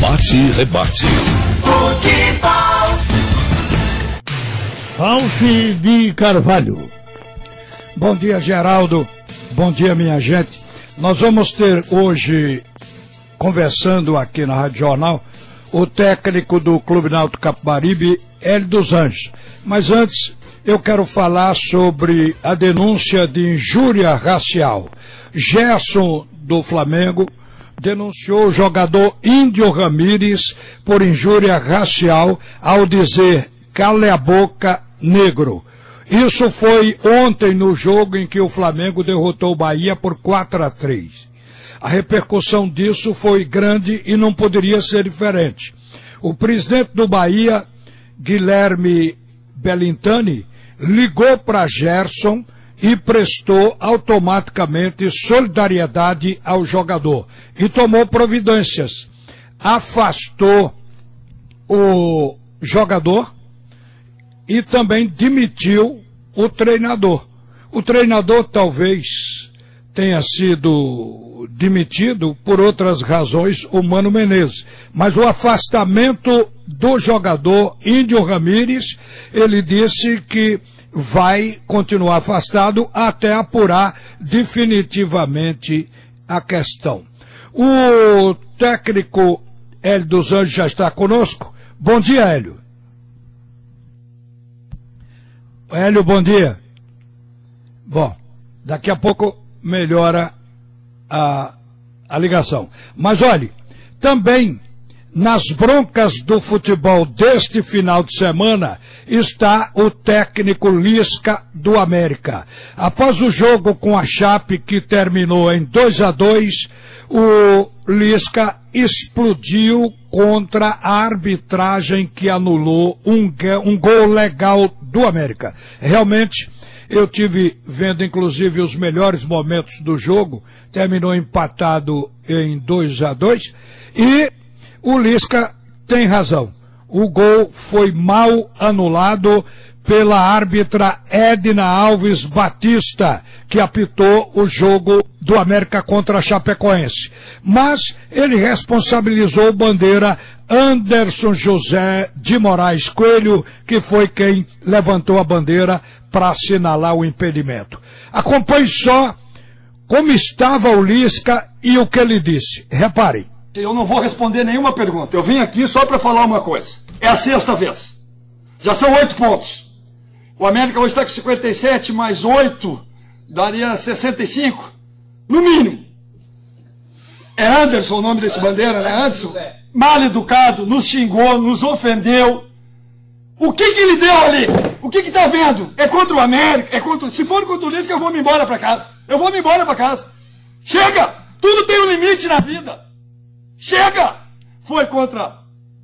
Bate e rebate. Futebol. Ralf de Carvalho. Bom dia, Geraldo. Bom dia, minha gente. Nós vamos ter hoje, conversando aqui na Rádio Jornal, o técnico do Clube Náutico Capibaribe, Hélio dos Anjos. Mas antes, eu quero falar sobre a denúncia de injúria racial. Gerson, do Flamengo, denunciou o jogador Índio Ramírez por injúria racial ao dizer cale a boca negro. Isso foi ontem no jogo em que o Flamengo derrotou o Bahia por 4 a 3. A repercussão disso foi grande e não poderia ser diferente. O presidente do Bahia, Guilherme Bellintani, ligou para Gerson e prestou automaticamente solidariedade ao jogador e tomou providências. Afastou o jogador e também demitiu o treinador. O treinador talvez tenha sido demitido por outras razões, o Mano Menezes. Mas o afastamento do jogador Índio Ramírez, ele disse que vai continuar afastado até apurar definitivamente a questão. O técnico Hélio dos Anjos já está conosco. Bom dia, Hélio. Hélio, bom dia. Bom, daqui a pouco melhora a, a ligação. Mas olhe, também nas broncas do futebol deste final de semana está o técnico Lisca do América. Após o jogo com a Chape, que terminou em 2 a 2 o Lisca explodiu contra a arbitragem que anulou um, um gol legal do América. Realmente, eu tive vendo inclusive os melhores momentos do jogo, terminou empatado em 2 a 2 e o Lisca tem razão. O gol foi mal anulado pela árbitra Edna Alves Batista, que apitou o jogo do América contra a Chapecoense. Mas ele responsabilizou o bandeira Anderson José de Moraes Coelho, que foi quem levantou a bandeira para assinalar o impedimento. Acompanhe só como estava o Lisca e o que ele disse. Reparem. Eu não vou responder nenhuma pergunta. Eu vim aqui só para falar uma coisa. É a sexta vez. Já são oito pontos. O América hoje está com 57, mais oito daria 65. No mínimo. É Anderson o nome desse bandeira, né? Anderson. Mal educado, nos xingou, nos ofendeu. O que que ele deu ali? O que que tá vendo? É contra o América? É contra... Se for contra o Lisca, eu vou me embora para casa. Eu vou me embora para casa. Chega! Tudo tem um limite na vida. Chega! Foi contra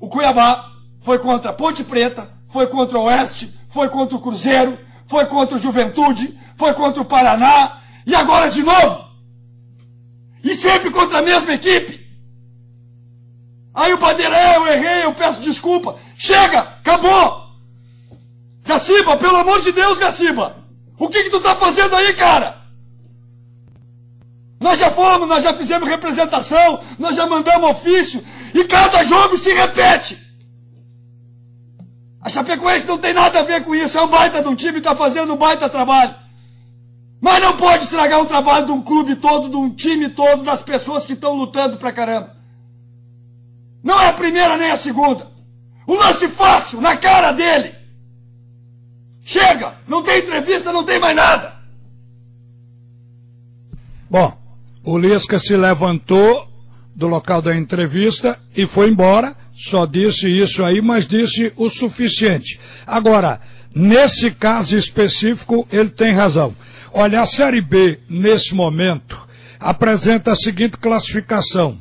o Cuiabá, foi contra a Ponte Preta, foi contra o Oeste, foi contra o Cruzeiro, foi contra o Juventude, foi contra o Paraná e agora de novo. E sempre contra a mesma equipe. Aí o Bandeira, eu errei, eu peço desculpa. Chega, acabou. Gaciba, pelo amor de Deus, Gaciba. O que que tu tá fazendo aí, cara? Nós já fomos, nós já fizemos representação, nós já mandamos ofício, e cada jogo se repete. A Chapecoense não tem nada a ver com isso, é um baita de um time, está fazendo um baita trabalho. Mas não pode estragar o trabalho de um clube todo, de um time todo, das pessoas que estão lutando pra caramba. Não é a primeira nem a segunda. O lance fácil, na cara dele. Chega, não tem entrevista, não tem mais nada. Bom, o Lisca se levantou do local da entrevista e foi embora. Só disse isso aí, mas disse o suficiente. Agora, nesse caso específico, ele tem razão. Olha, a Série B, nesse momento, apresenta a seguinte classificação.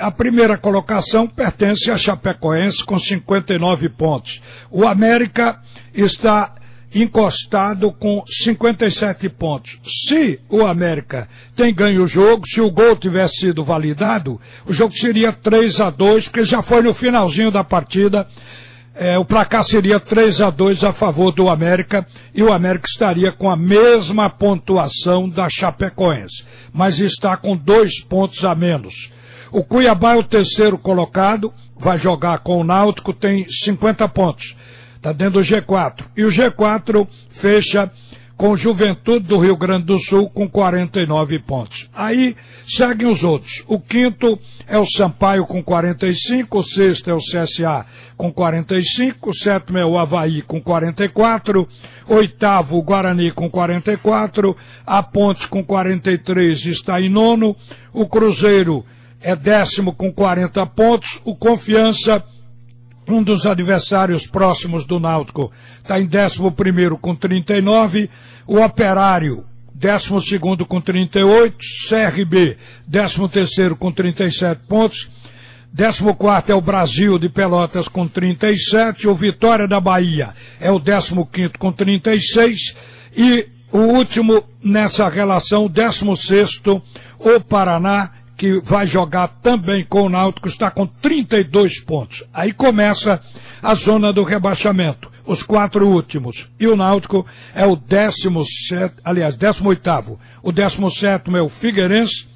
A primeira colocação pertence a Chapecoense com 59 pontos. O América está encostado com 57 pontos. Se o América tem ganho o jogo, se o gol tivesse sido validado, o jogo seria 3 a 2 porque já foi no finalzinho da partida. É, o placar seria 3 a 2 a favor do América e o América estaria com a mesma pontuação da Chapecoense, mas está com dois pontos a menos. O Cuiabá é o terceiro colocado, vai jogar com o Náutico, tem 50 pontos. Está dentro do G4. E o G4 fecha com Juventude do Rio Grande do Sul com 49 pontos. Aí seguem os outros. O quinto é o Sampaio com 45, o sexto é o CSA com 45, o sétimo é o Havaí com 44, oitavo o Guarani com 44, a Ponte com 43 está em nono, o Cruzeiro é décimo com 40 pontos, o Confiança um dos adversários próximos do Náutico. Está em 11 com 39, o Operário, 12 com 38, CRB, 13 com 37 pontos, 14 é o Brasil de Pelotas com 37, o Vitória da Bahia é o 15 com 36 e o último nessa relação, o 16, o Paraná que vai jogar também com o Náutico, está com 32 pontos. Aí começa a zona do rebaixamento, os quatro últimos. E o Náutico é o 17, aliás, 18. O 17 é o Figueirense,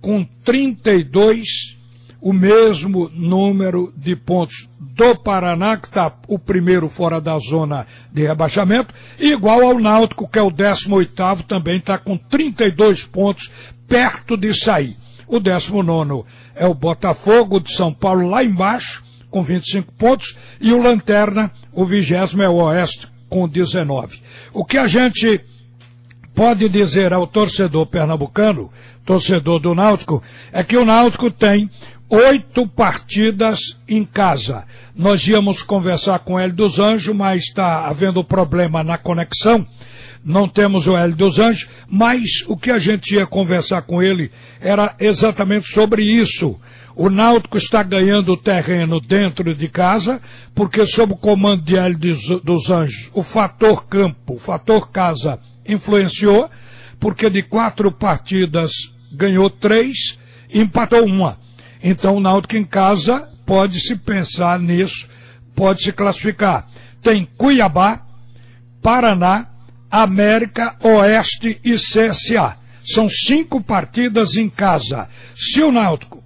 com 32, o mesmo número de pontos do Paraná, que está o primeiro fora da zona de rebaixamento, igual ao Náutico, que é o 18, também está com 32 pontos, perto de sair. O 19 é o Botafogo de São Paulo, lá embaixo, com 25 pontos. E o Lanterna, o vigésimo, é o Oeste, com 19. O que a gente pode dizer ao torcedor pernambucano, torcedor do Náutico, é que o Náutico tem oito partidas em casa. Nós íamos conversar com ele dos Anjos, mas está havendo problema na conexão não temos o Hélio dos Anjos, mas o que a gente ia conversar com ele era exatamente sobre isso. O Náutico está ganhando terreno dentro de casa, porque sob o comando de Hélio dos Anjos, o fator campo, o fator casa influenciou, porque de quatro partidas ganhou três, empatou uma. Então o Náutico em casa pode se pensar nisso, pode se classificar. Tem Cuiabá, Paraná, América, Oeste e CSA. São cinco partidas em casa. Se o Náutico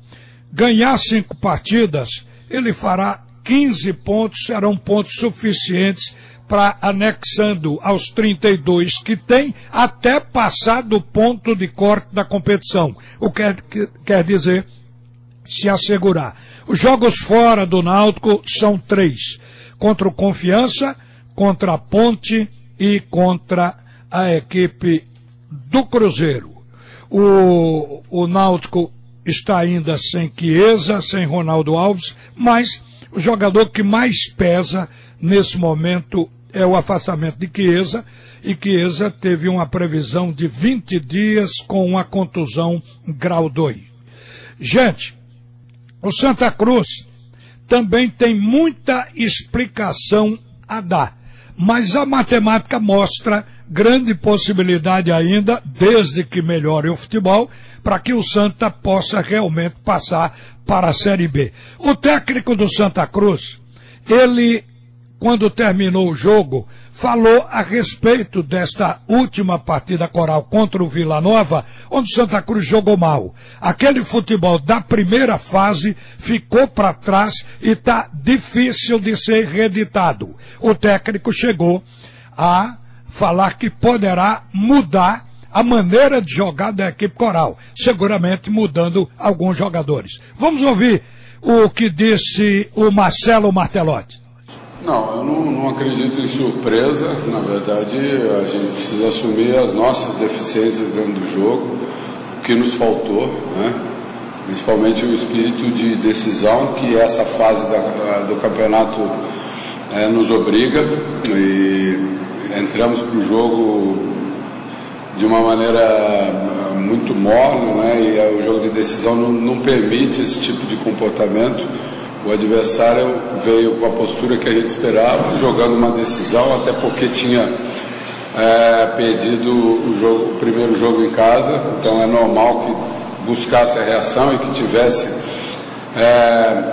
ganhar cinco partidas, ele fará 15 pontos, serão pontos suficientes para anexando aos 32 que tem, até passar do ponto de corte da competição. O que quer, dizer se assegurar. Os jogos fora do Náutico são três: contra o Confiança, contra a Ponte e contra a equipe do Cruzeiro. O, o Náutico está ainda sem Chiesa, sem Ronaldo Alves, mas o jogador que mais pesa nesse momento é o afastamento de Chiesa, e Chiesa teve uma previsão de 20 dias com uma contusão grau 2. Gente, o Santa Cruz também tem muita explicação a dar mas a matemática mostra grande possibilidade ainda, desde que melhore o futebol, para que o Santa possa realmente passar para a Série B. O técnico do Santa Cruz, ele quando terminou o jogo, falou a respeito desta última partida coral contra o Vila Nova, onde Santa Cruz jogou mal. Aquele futebol da primeira fase ficou para trás e está difícil de ser reeditado. O técnico chegou a falar que poderá mudar a maneira de jogar da equipe coral, seguramente mudando alguns jogadores. Vamos ouvir o que disse o Marcelo Martelotti. Não, eu não, não, acredito em surpresa. Na verdade, a gente precisa assumir as nossas deficiências dentro do jogo, o que nos faltou, né? principalmente o espírito de decisão que essa fase da, do campeonato é, nos obriga. E entramos para o jogo de uma maneira muito morna, né? e o jogo de decisão não, não permite esse tipo de comportamento o adversário veio com a postura que a gente esperava, jogando uma decisão, até porque tinha é, perdido o, jogo, o primeiro jogo em casa, então é normal que buscasse a reação e que tivesse é,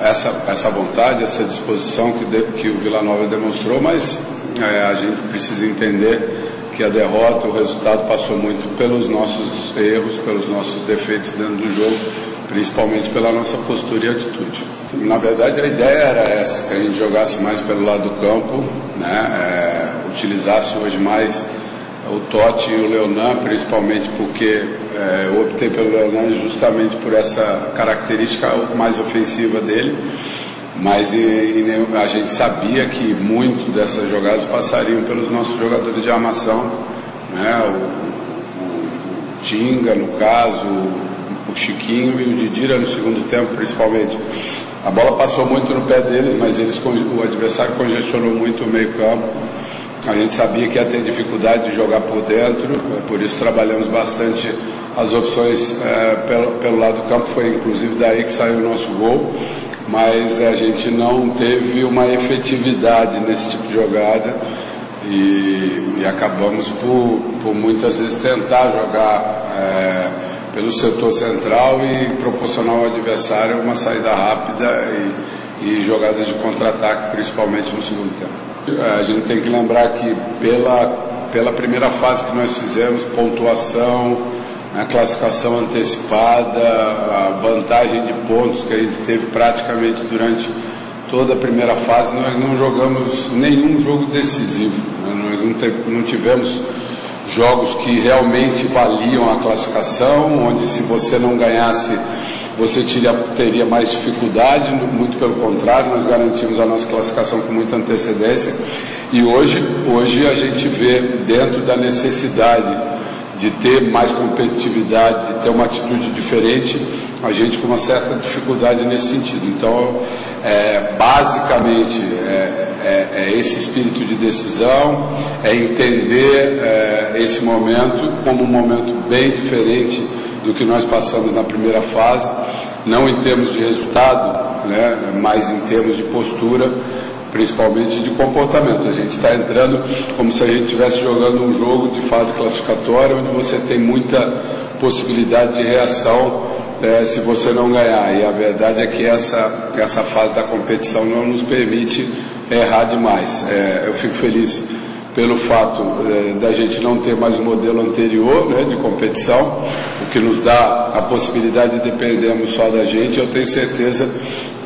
essa, essa vontade, essa disposição que, de, que o Vila Nova demonstrou, mas é, a gente precisa entender que a derrota, o resultado passou muito pelos nossos erros, pelos nossos defeitos dentro do jogo principalmente pela nossa postura e atitude. Na verdade, a ideia era essa, que a gente jogasse mais pelo lado do campo, né? É, utilizasse hoje mais o Totti e o Leonan, principalmente porque é, eu optei pelo Leonan justamente por essa característica mais ofensiva dele, mas e, e, a gente sabia que muito dessas jogadas passariam pelos nossos jogadores de armação, né? o, o, o Tinga, no caso, o Chiquinho e o Didira no segundo tempo, principalmente. A bola passou muito no pé deles, mas eles, o adversário congestionou muito o meio-campo. A gente sabia que ia ter dificuldade de jogar por dentro, é por isso trabalhamos bastante as opções é, pelo, pelo lado do campo. Foi inclusive daí que saiu o nosso gol, mas a gente não teve uma efetividade nesse tipo de jogada e, e acabamos por, por, muitas vezes tentar jogar. É, pelo setor central e proporcionar ao adversário uma saída rápida e, e jogadas de contra-ataque, principalmente no segundo tempo. A gente tem que lembrar que pela, pela primeira fase que nós fizemos, pontuação, a classificação antecipada, a vantagem de pontos que a gente teve praticamente durante toda a primeira fase, nós não jogamos nenhum jogo decisivo. Né? Nós não, te, não tivemos jogos que realmente valiam a classificação, onde se você não ganhasse você teria, teria mais dificuldade, muito pelo contrário, nós garantimos a nossa classificação com muita antecedência e hoje, hoje a gente vê dentro da necessidade de ter mais competitividade, de ter uma atitude diferente, a gente com uma certa dificuldade nesse sentido. Então, é, basicamente, é, é, é, esse espírito de decisão, é entender é, esse momento como um momento bem diferente do que nós passamos na primeira fase, não em termos de resultado, né, mas em termos de postura, principalmente de comportamento. A gente está entrando como se a gente estivesse jogando um jogo de fase classificatória, onde você tem muita possibilidade de reação é, se você não ganhar. E a verdade é que essa, essa fase da competição não nos permite errar demais. É, eu fico feliz pelo fato é, da gente não ter mais o modelo anterior né, de competição, o que nos dá a possibilidade de dependermos só da gente. Eu tenho certeza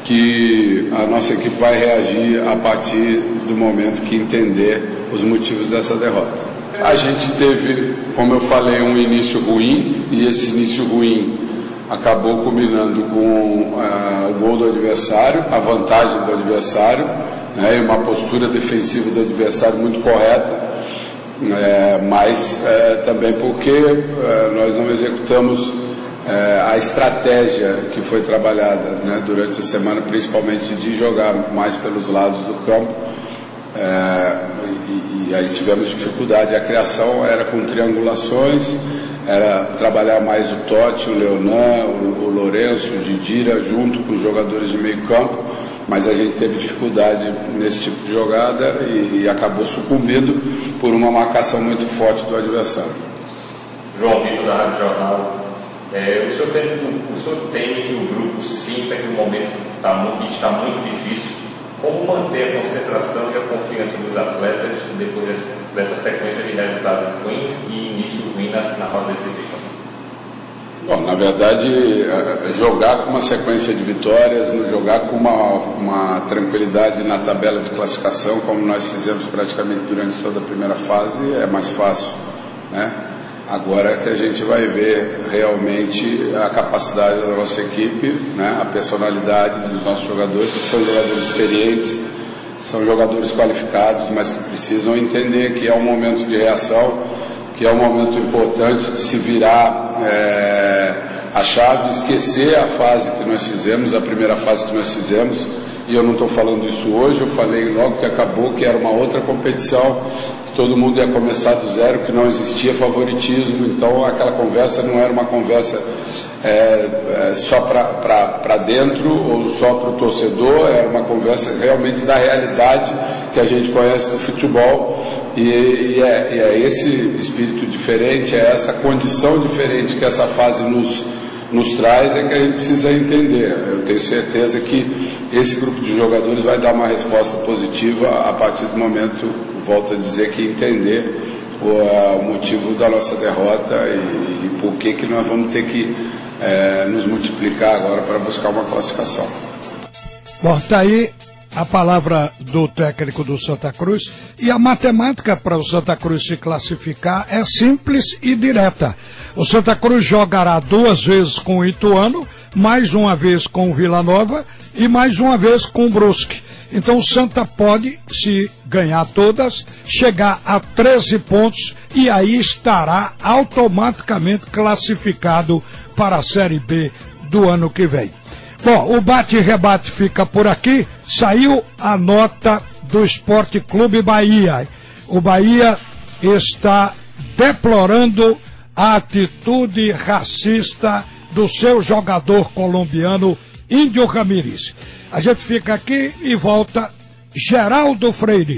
que a nossa equipe vai reagir a partir do momento que entender os motivos dessa derrota. A gente teve, como eu falei, um início ruim e esse início ruim acabou combinando com uh, o gol do adversário, a vantagem do adversário, né, uma postura defensiva do adversário muito correta, é, mas é, também porque é, nós não executamos a estratégia que foi trabalhada né, durante a semana, principalmente de jogar mais pelos lados do campo. E, e aí tivemos dificuldade. A criação era com triangulações, era trabalhar mais o Totti, o Leonan, o, o Lourenço, o Didira, junto com os jogadores de meio campo, mas a gente teve dificuldade nesse tipo de jogada e, e acabou sucumbindo por uma marcação muito forte do adversário. João Vitor da Rádio Jornal, é, o, senhor tem, o, senhor teme que o grupo sinta que o momento tá, está muito difícil como manter a concentração e a confiança dos atletas depois dessa sequência de resultados ruins e início ruim na, na roda decisiva? Bom, na verdade, jogar com uma sequência de vitórias, jogar com uma, uma tranquilidade na tabela de classificação, como nós fizemos praticamente durante toda a primeira fase, é mais fácil, né? Agora que a gente vai ver realmente a capacidade da nossa equipe, né, a personalidade dos nossos jogadores, que são jogadores experientes, são jogadores qualificados, mas que precisam entender que é um momento de reação, que é um momento importante de se virar é, a chave, esquecer a fase que nós fizemos, a primeira fase que nós fizemos. E eu não estou falando isso hoje, eu falei logo que acabou que era uma outra competição todo mundo ia começar do zero, que não existia favoritismo, então aquela conversa não era uma conversa é, é, só para dentro ou só para o torcedor, era uma conversa realmente da realidade que a gente conhece do futebol. E, e, é, e é esse espírito diferente, é essa condição diferente que essa fase nos, nos traz, é que a gente precisa entender. Eu tenho certeza que esse grupo de jogadores vai dar uma resposta positiva a partir do momento volto a dizer que entender o, o motivo da nossa derrota e, e por que, que nós vamos ter que é, nos multiplicar agora para buscar uma classificação. Bom, está aí a palavra do técnico do Santa Cruz e a matemática para o Santa Cruz se classificar é simples e direta. O Santa Cruz jogará duas vezes com o Ituano, mais uma vez com o Vila Nova e mais uma vez com o Brusque. Então o Santa pode, se ganhar todas, chegar a 13 pontos e aí estará automaticamente classificado para a Série B do ano que vem. Bom, o bate-rebate fica por aqui. Saiu a nota do Esporte Clube Bahia. O Bahia está deplorando a atitude racista do seu jogador colombiano, Índio Ramírez. A gente fica aqui e volta Geraldo Freire.